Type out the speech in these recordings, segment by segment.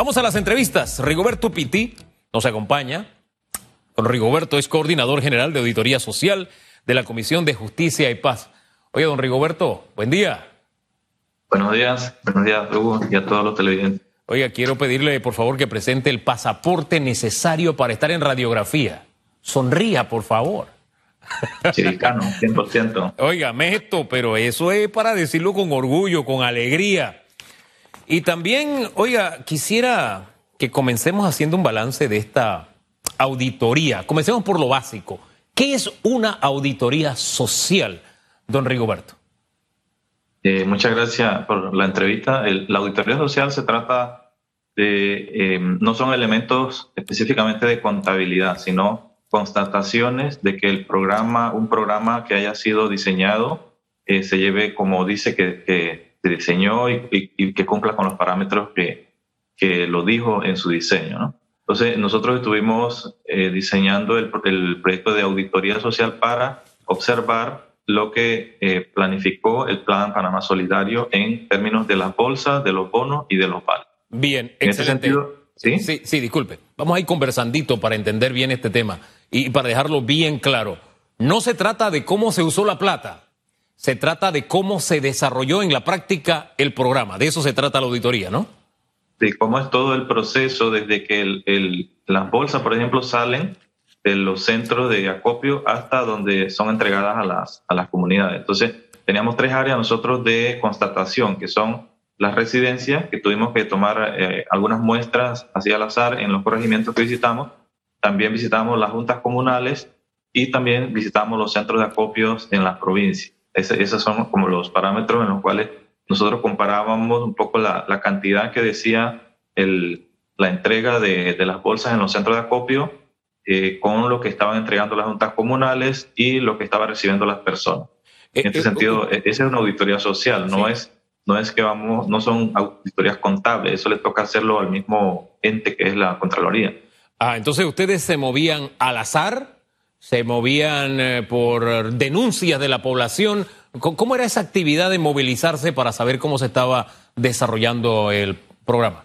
Vamos a las entrevistas. Rigoberto Piti nos acompaña. Don Rigoberto es coordinador general de Auditoría Social de la Comisión de Justicia y Paz. Oye, don Rigoberto, buen día. Buenos días, buenos días, Hugo, y a todos los televidentes. Oiga, quiero pedirle, por favor, que presente el pasaporte necesario para estar en radiografía. Sonría, por favor. Chiricano, 100%. Oiga, esto, pero eso es para decirlo con orgullo, con alegría. Y también, oiga, quisiera que comencemos haciendo un balance de esta auditoría. Comencemos por lo básico. ¿Qué es una auditoría social, don Rigoberto? Eh, muchas gracias por la entrevista. la auditoría social se trata de, eh, no son elementos específicamente de contabilidad, sino constataciones de que el programa, un programa que haya sido diseñado, eh, se lleve como dice que se diseñó y, que cumpla con los parámetros que, que lo dijo en su diseño. ¿no? Entonces, nosotros estuvimos eh, diseñando el, el, proyecto de auditoría social para observar lo que eh, planificó el Plan Panamá Solidario en términos de las bolsas, de los bonos y de los vales. Bien, en excelente. Ese sentido, ¿sí? ¿sí? Sí, disculpe. Vamos a ir conversandito para entender bien este tema y para dejarlo bien claro. No se trata de cómo se usó la plata, se trata de cómo se desarrolló en la práctica el programa. De eso se trata la auditoría, ¿no? Sí, cómo es todo el proceso desde que las bolsas, por ejemplo, salen de los centros de acopio hasta donde son entregadas a las, a las comunidades. Entonces, teníamos tres áreas nosotros de constatación, que son las residencias, que tuvimos que tomar eh, algunas muestras así al azar en los corregimientos que visitamos. También visitamos las juntas comunales y también visitamos los centros de acopios en las provincias esos son como los parámetros en los cuales nosotros comparábamos un poco la, cantidad que decía el, la entrega de, las bolsas en los centros de acopio eh, con lo que estaban entregando las juntas comunales y lo que estaban recibiendo las personas. En este eh, sentido, e, esa es una auditoría social, no es no es que vamos, no son auditorías contables, eso le toca hacerlo al mismo ente que es la Contraloría. Ah, entonces ustedes se movían al azar se movían eh, por denuncias de la población. ¿Cómo era esa actividad de movilizarse para saber cómo se estaba desarrollando el programa?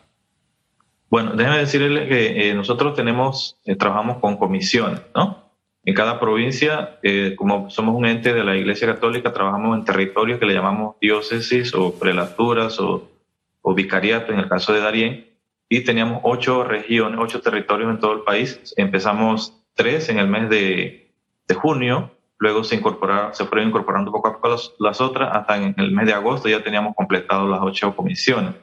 Bueno, déjeme decirle que eh, nosotros tenemos, eh, trabajamos con comisiones, ¿no? En cada provincia, como somos un ente de la Iglesia Católica, trabajamos en territorios que le llamamos diócesis o prelaturas o, o vicariato en el caso de Darién, y teníamos ocho regiones, ocho territorios en todo el país. Empezamos tres en el mes de, de junio, luego se, se fueron incorporando poco a poco las, las, otras, hasta en el mes de agosto ya teníamos completado las ocho comisiones.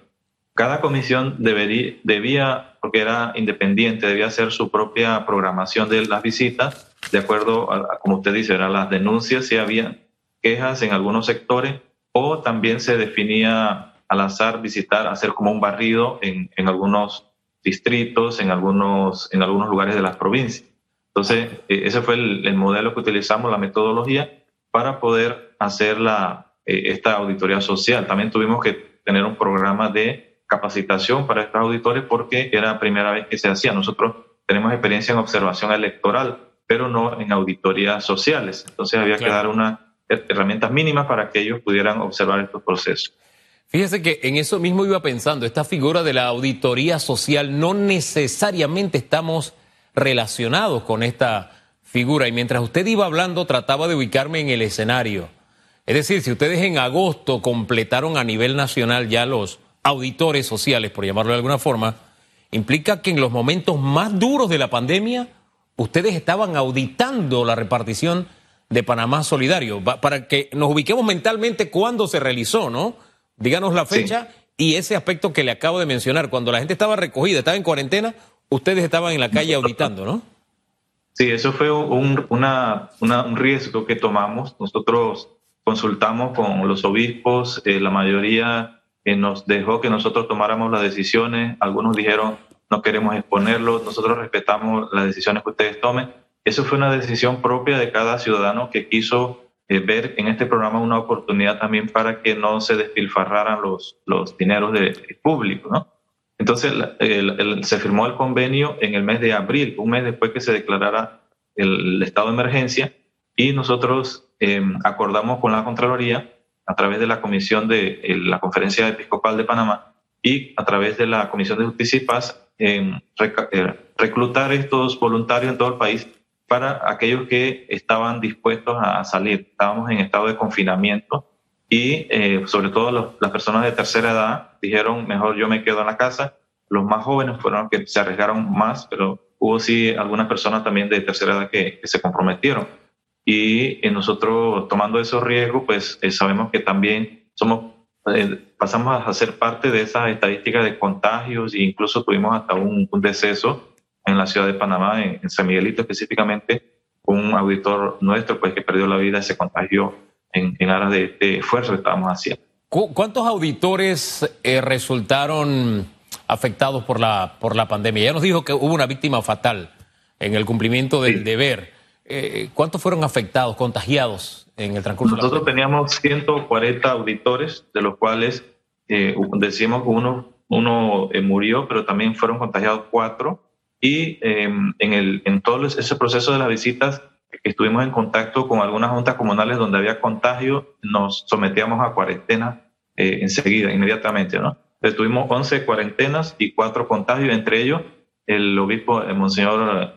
Cada comisión debería, debía, porque era independiente, debía hacer su propia programación de las visitas, de acuerdo a, como usted dice, eran las denuncias, si había quejas en algunos sectores, o también se definía al azar visitar, hacer como un barrido en, en algunos distritos, en algunos, en algunos lugares de las provincias. Entonces, eh, ese fue el, modelo que utilizamos, la metodología, para poder hacer la, eh, esta auditoría social. También tuvimos que tener un programa de capacitación para estos auditores porque era la primera vez que se hacía. Nosotros tenemos experiencia en observación electoral, pero no en auditorías sociales. Entonces había que dar unas herramientas mínimas para que ellos pudieran observar estos procesos. Fíjese que en eso mismo iba pensando, esta figura de la auditoría social no necesariamente estamos relacionados con esta figura. Y mientras usted iba hablando, trataba de ubicarme en el escenario. Es decir, si ustedes en agosto completaron a nivel nacional ya los auditores sociales, por llamarlo de alguna forma, implica que en los momentos más duros de la pandemia, ustedes estaban auditando la repartición de Panamá Solidario, para que nos ubiquemos mentalmente cuándo se realizó, ¿no? Díganos la fecha y ese aspecto que le acabo de mencionar, cuando la gente estaba recogida, estaba en cuarentena, ustedes estaban en la calle auditando, ¿no? Sí, eso fue un, un riesgo que tomamos. Nosotros consultamos con los obispos, eh, la mayoría eh, nos dejó que nosotros tomáramos las decisiones, algunos dijeron no queremos exponerlo, nosotros respetamos las decisiones que ustedes tomen. Eso fue una decisión propia de cada ciudadano que quiso eh, ver en este programa una oportunidad también para que no se despilfarraran los, los dineros del público, ¿no? Entonces se firmó el convenio en el mes de abril, un mes después que se declarara el, estado de emergencia, y nosotros em, acordamos con la Contraloría, a través de la comisión de la Conferencia Episcopal de Panamá, y a través de la Comisión de Justicia y Paz eh, reclutar estos voluntarios en todo el país para aquellos que estaban dispuestos a salir. Estábamos en estado de confinamiento y sobre todo las personas de tercera edad dijeron, mejor yo me quedo en la casa. Los más jóvenes fueron los que se arriesgaron más, pero hubo sí algunas personas también de tercera edad que, se comprometieron. Y nosotros tomando esos riesgos, pues sabemos que también somos eh, pasamos a ser parte de esas estadísticas de contagios e incluso tuvimos hasta un, deceso en la ciudad de Panamá, en, San Miguelito específicamente, un auditor nuestro pues que perdió la vida se contagió en, en aras de, de esfuerzo que estábamos haciendo. ¿Cuántos auditores eh, resultaron afectados por la, por la pandemia? Ya nos dijo que hubo una víctima fatal en el cumplimiento del deber. Eh, ¿Cuántos fueron afectados, contagiados en el transcurso Nosotros teníamos 140 auditores, de los cuales eh, decimos que uno, uno eh, murió, pero también fueron contagiados cuatro. Y em, en, el, en todo ese proceso de las visitas, estuvimos en contacto con algunas juntas comunales donde había contagio, nos sometíamos a cuarentena eh, enseguida, inmediatamente, ¿no? Entonces, tuvimos 11 cuarentenas y cuatro contagios, entre ellos el obispo, el Monseñor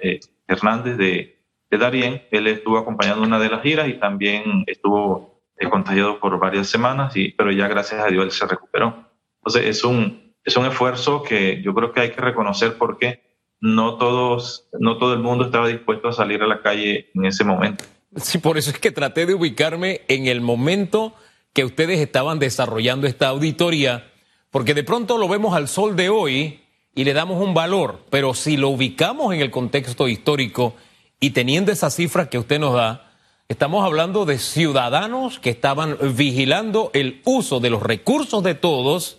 Hernández de, de Darien. Él estuvo acompañando una de las giras y también estuvo eh, contagiado por varias semanas, y, pero ya gracias a Dios él se recuperó. Entonces es un, es un esfuerzo que yo creo que hay que reconocer porque no, todos, no todo el mundo estaba dispuesto a salir a la calle en ese momento. Sí, por eso es que traté de ubicarme en el momento que ustedes estaban desarrollando esta auditoría, porque de pronto lo vemos al sol de hoy y le damos un valor, pero si lo ubicamos en el contexto histórico, y teniendo esa cifra que usted nos da, estamos hablando de ciudadanos que estaban vigilando el uso de los recursos de todos,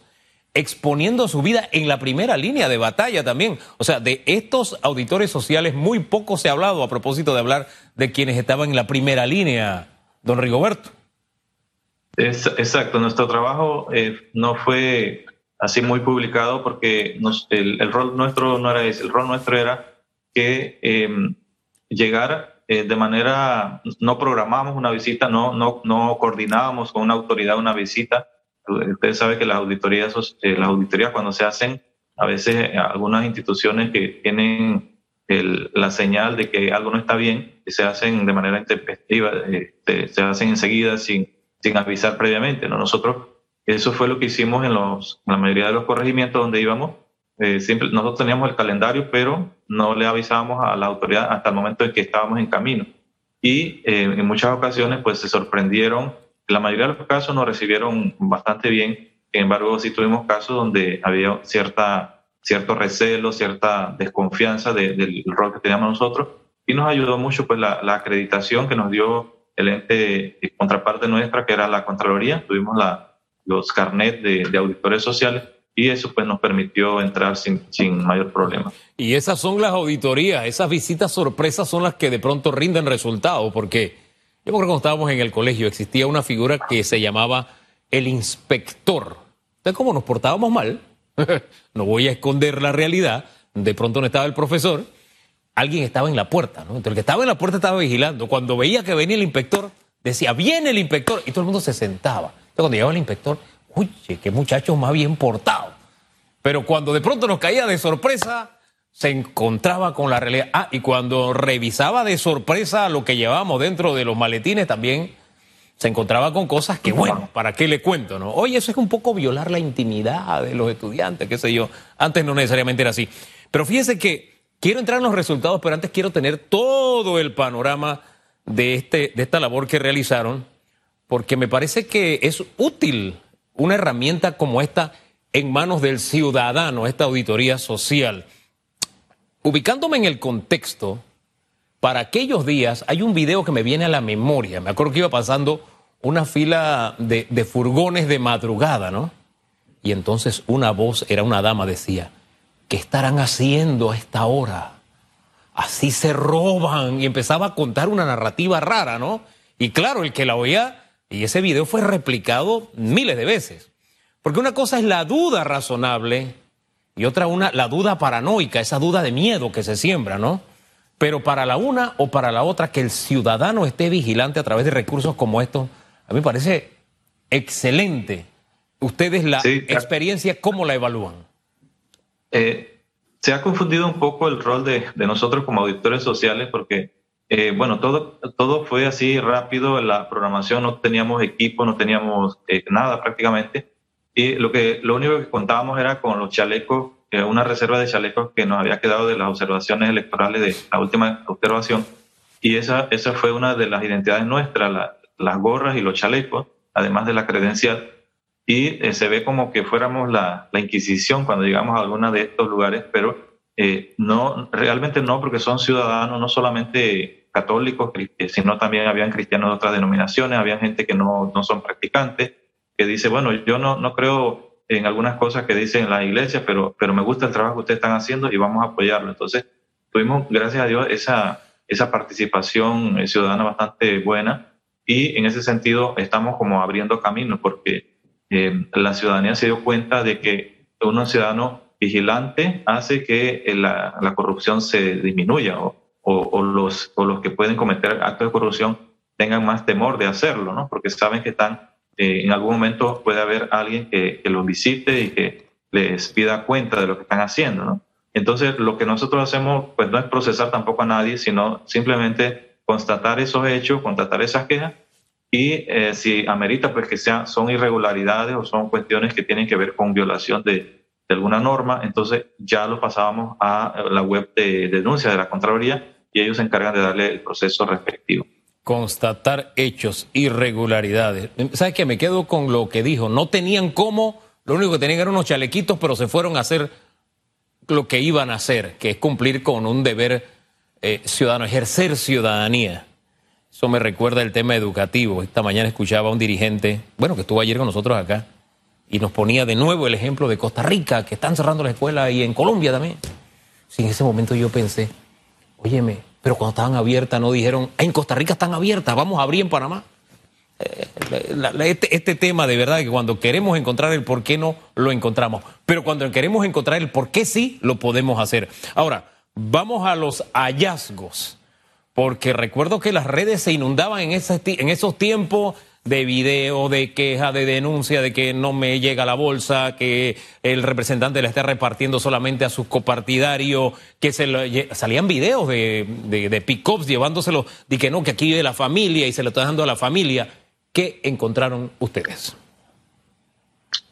exponiendo su vida en la primera línea de batalla también. O sea, de estos auditores sociales muy poco se ha hablado a propósito de hablar de quienes estaban en la primera línea, don Rigoberto. exacto, nuestro trabajo eh, no fue así muy publicado porque el, rol nuestro no era ese, el rol nuestro era que em, llegar eh, de manera, no programamos una visita, no, no, no coordinábamos con una autoridad una visita. Usted sabe que las auditorías, eh, las auditorías cuando se hacen, a veces eh, algunas instituciones que tienen la señal de que algo no está bien, se hacen de manera intempestiva, se, hacen enseguida sin, sin avisar previamente. ¿no? Nosotros, eso fue lo que hicimos en, los, la mayoría de los corregimientos donde íbamos eh, siempre, nosotros teníamos el calendario, pero no le avisábamos a la autoridad hasta el momento en que estábamos en camino. Y en muchas ocasiones, pues se sorprendieron. La mayoría de los casos nos recibieron bastante bien. Sin embargo, sí tuvimos casos donde había cierta, cierto recelo, cierta desconfianza del rol que teníamos nosotros. Y nos ayudó mucho pues la, la acreditación que nos dio el ente de contraparte nuestra, que era la Contraloría. Tuvimos la, los carnets de, de auditores sociales y eso pues nos permitió entrar sin, sin mayor problema. Y esas son las auditorías, esas visitas sorpresas son las que de pronto rinden resultados, porque yo creo que cuando estábamos en el colegio existía una figura que se llamaba el inspector. Entonces, como nos portábamos mal, no voy a esconder la realidad, de pronto no estaba el profesor, alguien estaba en la puerta, ¿no? Entonces el que estaba en la puerta estaba vigilando. Cuando veía que venía el inspector, decía, viene el inspector, y todo el mundo se sentaba. Entonces cuando llegaba el inspector, uy, qué muchacho más bien portado. Pero cuando de pronto nos caía de sorpresa, se encontraba con la realidad. Ah, y cuando revisaba de sorpresa lo que llevábamos dentro de los maletines también, se encontraba con cosas que, bueno, ¿para qué le cuento? no? Oye, eso es un poco violar la intimidad de los estudiantes, qué sé yo. Antes no necesariamente era así. Pero fíjese que quiero entrar en los resultados, pero antes quiero tener todo el panorama de, este, de esta labor que realizaron, porque me parece que es útil una herramienta como esta en manos del ciudadano, esta auditoría social. Ubicándome en el contexto, para aquellos días hay un video que me viene a la memoria. Me acuerdo que iba pasando una fila de, furgones de madrugada, ¿no? Y entonces una voz, era una dama, decía, ¿qué estarán haciendo a esta hora? Así se roban. Y empezaba a contar una narrativa rara, ¿no? Y claro, el que la oía y ese video fue replicado miles de veces. Porque una cosa es la duda razonable y otra una la duda paranoica, esa duda de miedo que se siembra, ¿no? Pero para la una o para la otra que el ciudadano esté vigilante a través de recursos como estos, a mí me parece excelente. Ustedes la experiencia, ¿cómo la evalúan? Eh, se ha confundido un poco el rol de, nosotros como auditores sociales porque, eh, bueno, todo, todo fue así rápido, la programación, no teníamos equipo, no teníamos eh, nada prácticamente. Y lo, que, lo único que contábamos era con los chalecos, una reserva de chalecos que nos había quedado de las observaciones electorales de la última observación. Y esa, esa fue una de las identidades nuestras, las gorras y los chalecos, además de la credencial y eh, se ve como que fuéramos la, la, Inquisición cuando llegamos a alguno de estos lugares, pero eh, no, realmente no, porque son ciudadanos no solamente católicos, eh, sino también habían cristianos de otras denominaciones, había gente que no, no son practicantes, que dice, bueno, yo no, no creo en algunas cosas que dicen la iglesia, pero, pero me gusta el trabajo que ustedes están haciendo y vamos a apoyarlo. Entonces, tuvimos, gracias a Dios, esa, esa participación ciudadana bastante buena y en ese sentido estamos como abriendo camino porque eh, la ciudadanía se dio cuenta de que un ciudadano vigilante hace que eh, la, corrupción se disminuya o, los, los que pueden cometer actos de corrupción tengan más temor de hacerlo, ¿no? porque saben que están, eh, en algún momento puede haber alguien que, los visite y que les pida cuenta de lo que están haciendo. ¿no? Entonces, lo que nosotros hacemos pues no es procesar tampoco a nadie, sino simplemente constatar esos hechos, constatar esas quejas y eh, si amerita pues que sean, son irregularidades o son cuestiones que tienen que ver con violación de, de alguna norma, entonces ya lo pasábamos a la web de, denuncia de la Contraloría y ellos se encargan de darle el proceso respectivo. Constatar hechos, irregularidades. ¿Sabes qué? Me quedo con lo que dijo. No tenían cómo, lo único que tenían eran unos chalequitos, pero se fueron a hacer lo que iban a hacer, que es cumplir con un deber eh, ciudadano, ejercer ciudadanía. Eso me recuerda el tema educativo. Esta mañana escuchaba a un dirigente, bueno, que estuvo ayer con nosotros acá, y nos ponía de nuevo el ejemplo de Costa Rica, que están cerrando la escuela, y en Colombia también. Sí, en ese momento yo pensé, óyeme, pero cuando estaban abiertas no dijeron, en Costa Rica están abiertas, vamos a abrir en Panamá. Eh, este, este, tema de verdad que cuando queremos encontrar el por qué no, lo encontramos. Pero cuando queremos encontrar el por qué sí, lo podemos hacer. Ahora, vamos a los hallazgos porque recuerdo que las redes se inundaban en esos tiempos de video, de queja, de denuncia, de que no me llega la bolsa, que el representante la está repartiendo solamente a sus copartidarios, que se salían videos de, de, de pick-ups llevándoselo, de que no, que aquí vive la familia y se lo está dando a la familia. ¿Qué encontraron ustedes?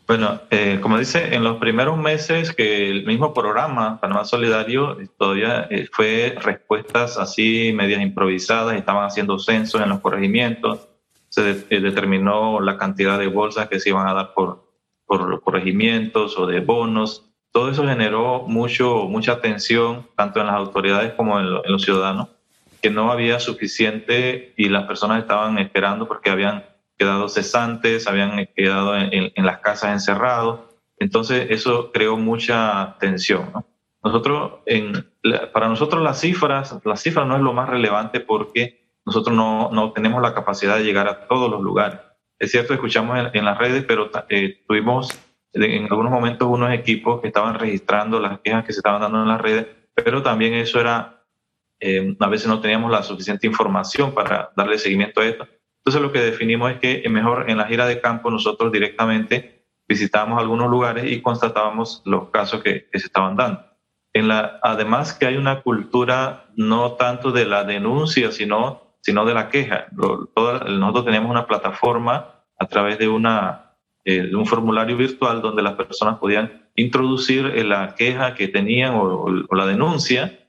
Bueno, eh, como dice, en los primeros meses que el mismo programa Panamá Solidario todavía eh, fue respuestas así medias improvisadas, estaban haciendo censos en los corregimientos, se eh, determinó la cantidad de bolsas que se iban a dar por, por corregimientos o de bonos. Todo eso generó mucho, mucha atención, tanto en las autoridades como en, en los ciudadanos, que no había suficiente y las personas estaban esperando porque habían quedado cesantes, habían quedado en, las casas encerrados. Entonces eso creó mucha tensión. Nosotros, en, para nosotros las cifras, las cifras no es lo más relevante porque nosotros no, no tenemos la capacidad de llegar a todos los lugares. Es cierto, escuchamos en, las redes, pero eh, tuvimos en algunos momentos unos equipos que estaban registrando las quejas que se estaban dando en las redes, pero también eso era, eh, a veces no teníamos la suficiente información para darle seguimiento a esto. Entonces lo que definimos es que mejor en la gira de campo nosotros directamente visitábamos algunos lugares y constatábamos los casos que, se estaban dando. En la, además que hay una cultura no tanto de la denuncia, sino, sino de la queja. nosotros tenemos una plataforma a través de, una, eh, de un formulario virtual donde las personas podían introducir la queja que tenían o la denuncia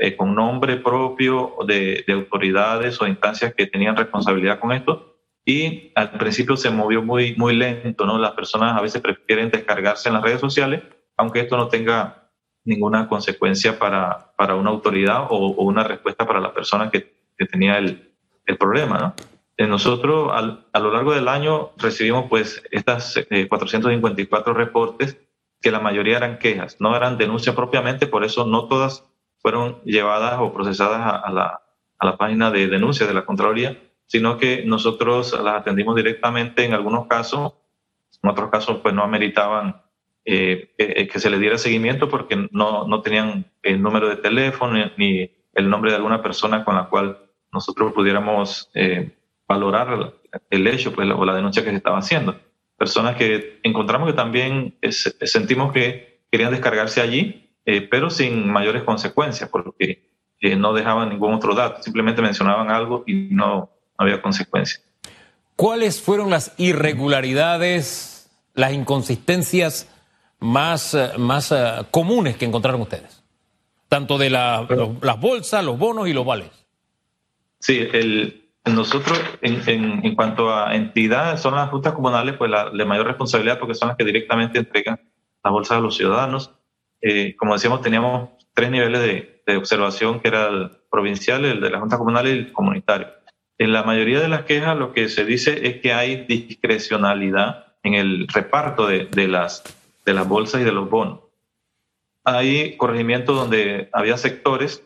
eh, con nombre propio de, autoridades o instancias que tenían responsabilidad con esto. Y al principio se movió muy, muy lento, ¿no? Las personas a veces prefieren descargarse en las redes sociales, aunque esto no tenga ninguna consecuencia para, para una autoridad o, una respuesta para la persona que, que tenía el, el, problema, ¿no? Eh, nosotros a lo largo del año recibimos pues estas 454 eh, reportes que la mayoría eran quejas, no eran denuncias propiamente, por eso no todas fueron llevadas o procesadas a, la, a la página de denuncia de la Contraloría, sino que nosotros las atendimos directamente en algunos casos, en otros casos pues no ameritaban eh, que, se le diera seguimiento porque no, no tenían el número de teléfono ni el nombre de alguna persona con la cual nosotros pudiéramos eh, valorar el hecho pues, o la denuncia que se estaba haciendo. personas que encontramos que también sentimos que querían descargarse allí, pero sin mayores consecuencias, porque no dejaban ningún otro dato, simplemente mencionaban algo y no había consecuencias. ¿Cuáles fueron las irregularidades, las inconsistencias más, más comunes que encontraron ustedes? Tanto de las bolsas, los bonos y los vales. Sí, el, nosotros en, en, cuanto a entidad, son las juntas comunales pues la de mayor responsabilidad porque son las que directamente entregan las bolsas a los ciudadanos. Eh, como decíamos, teníamos tres niveles de, de, observación, que era el provincial, el de la junta comunal y el comunitario. En la mayoría de las quejas lo que se dice es que hay discrecionalidad en el reparto de, de las, de las bolsas y de los bonos. Hay corregimientos donde había sectores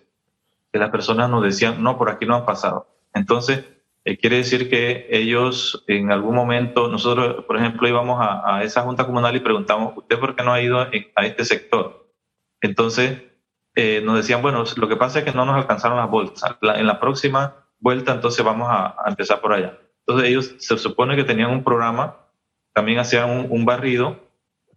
que las personas nos decían, no, por aquí no han pasado. Entonces, eh, quiere decir que ellos en algún momento, nosotros, por ejemplo, íbamos a, esa junta comunal y preguntamos, ¿usted por qué no ha ido a, este sector? Entonces, eh, nos decían, bueno, lo que pasa es que no nos alcanzaron las bolsas. en la próxima vuelta, entonces vamos a, empezar por allá. Entonces, ellos se supone que tenían un programa, también hacían un, barrido.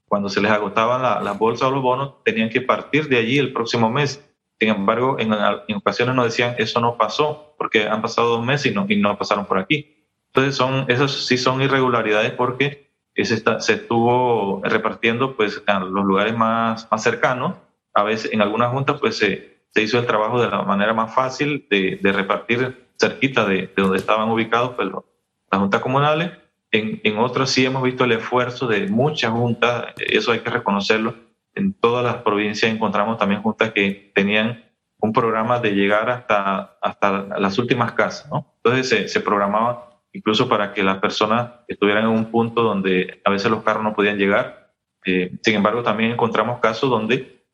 Cuando se les agotaban las bolsas o los bonos, tenían que partir de allí el próximo mes sin embargo, en, ocasiones nos decían, eso no pasó, porque han pasado dos meses y no, y no pasaron por aquí. Entonces, son, esos sí son irregularidades porque se, está, se estuvo repartiendo pues, a los lugares más, más cercanos. A veces, en algunas juntas, pues se, se hizo el trabajo de la manera más fácil de, de repartir cerquita de, de, donde estaban ubicados pues, las juntas comunales. En, en otras sí hemos visto el esfuerzo de muchas juntas, eso hay que reconocerlo, en todas las provincias encontramos también juntas que tenían un programa de llegar hasta, hasta las últimas casas, ¿no? Entonces se, se programaba incluso para que las personas estuvieran en un punto donde a veces los carros no podían llegar. Eh, sin embargo, también encontramos casos donde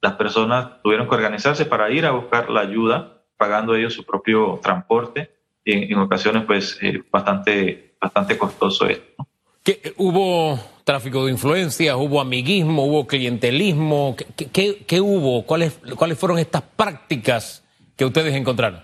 las personas tuvieron que organizarse para ir a buscar la ayuda, pagando ellos su propio transporte, y en, ocasiones pues eh, bastante, bastante costoso esto. ¿no? ¿Hubo tráfico de influencias, hubo amiguismo, hubo clientelismo? ¿Qué, hubo? ¿Cuáles, ¿Cuáles fueron estas prácticas que ustedes encontraron?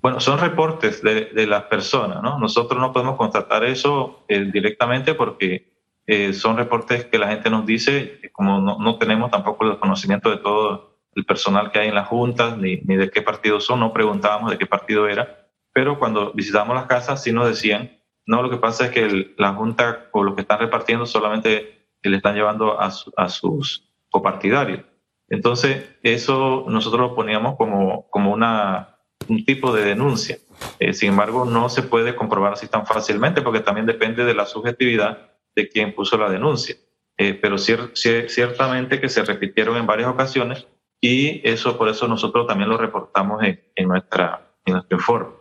Bueno, son reportes de, las personas, ¿no? Nosotros no podemos constatar eso eh, directamente porque eh, son reportes que la gente nos dice, como no, tenemos tampoco el conocimiento de todo el personal que hay en las juntas, ni, ni de qué partido son, no preguntábamos de qué partido era, pero cuando visitamos las casas sí nos decían no, lo que pasa es que la Junta o los que están repartiendo solamente le están llevando a, sus copartidarios. Entonces, eso nosotros lo poníamos como, como una, un tipo de denuncia. Eh, sin embargo, no se puede comprobar así tan fácilmente porque también depende de la subjetividad de quien puso la denuncia. Eh, pero ciertamente que se repitieron en varias ocasiones y eso por eso nosotros también lo reportamos en, en nuestra, en nuestro informe.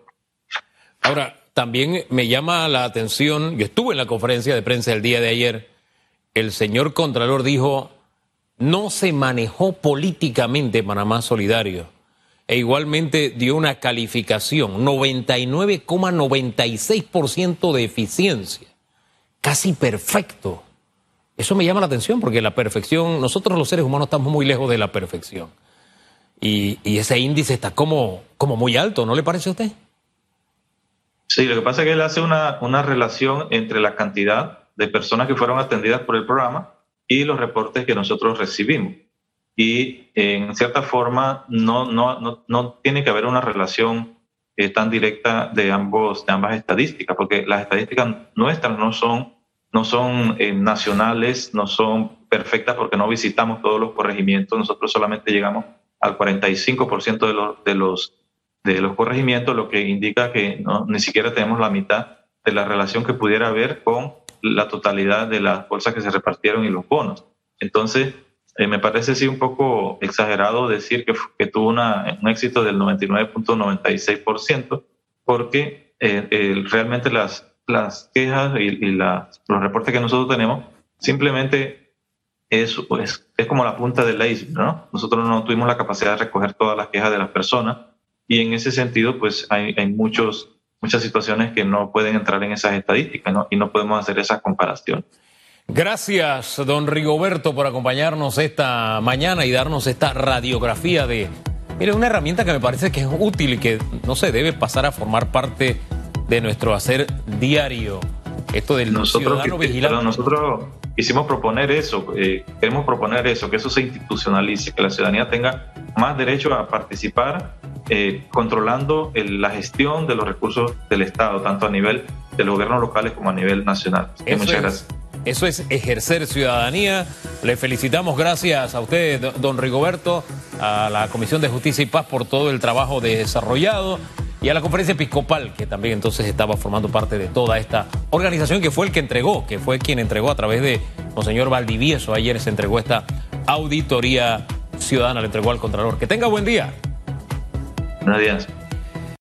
Ahora, también me llama la atención, yo estuve en la conferencia de prensa el día de ayer, el señor Contralor dijo, no se manejó políticamente Panamá Solidario. E igualmente dio una calificación, 99,96% de eficiencia. Casi perfecto. Eso me llama la atención porque la perfección, nosotros los seres humanos estamos muy lejos de la perfección. Y, y ese índice está como, como muy alto, ¿no le parece a usted? Sí, lo que pasa es que él hace una, una relación entre la cantidad de personas que fueron atendidas por el programa y los reportes que nosotros recibimos. Y en cierta forma no, no, no, no tiene que haber una relación eh, tan directa de, ambos, de ambas estadísticas, porque las estadísticas nuestras no son, no son eh, nacionales, no son perfectas porque no visitamos todos los corregimientos, nosotros solamente llegamos al 45% de los, de los de los corregimientos, lo que indica que no, ni siquiera tenemos la mitad de la relación que pudiera haber con la totalidad de las bolsas que se repartieron y los bonos. Entonces, eh, me parece sí un poco exagerado decir que, que tuvo una, un éxito del 99.96%, porque eh, realmente las, las quejas y, los reportes que nosotros tenemos simplemente es, pues, es como la punta del iceberg, ¿no? Nosotros no tuvimos la capacidad de recoger todas las quejas de las personas y en ese sentido, pues hay, hay muchos, muchas situaciones que no pueden entrar en esas estadísticas ¿no? y no podemos hacer esa comparación. Gracias, don Rigoberto, por acompañarnos esta mañana y darnos esta radiografía de, mire, una herramienta que me parece que es útil y que, no se debe pasar a formar parte de nuestro hacer diario. Esto del nosotros, ciudadano vigilante. nosotros quisimos proponer eso, eh, queremos proponer eso, que eso se institucionalice, que la ciudadanía tenga más derecho a participar eh, controlando la gestión de los recursos del Estado, tanto a nivel de los gobiernos locales como a nivel nacional. muchas gracias. Eso es ejercer ciudadanía. Le felicitamos, gracias a usted, don Rigoberto, a la Comisión de Justicia y Paz por todo el trabajo desarrollado y a la conferencia episcopal, que también entonces estaba formando parte de toda esta organización que fue el que entregó, que fue quien entregó a través de Monseñor Valdivieso. Ayer se entregó esta auditoría ciudadana, le entregó al Contralor. Que tenga buen día. Buenos días.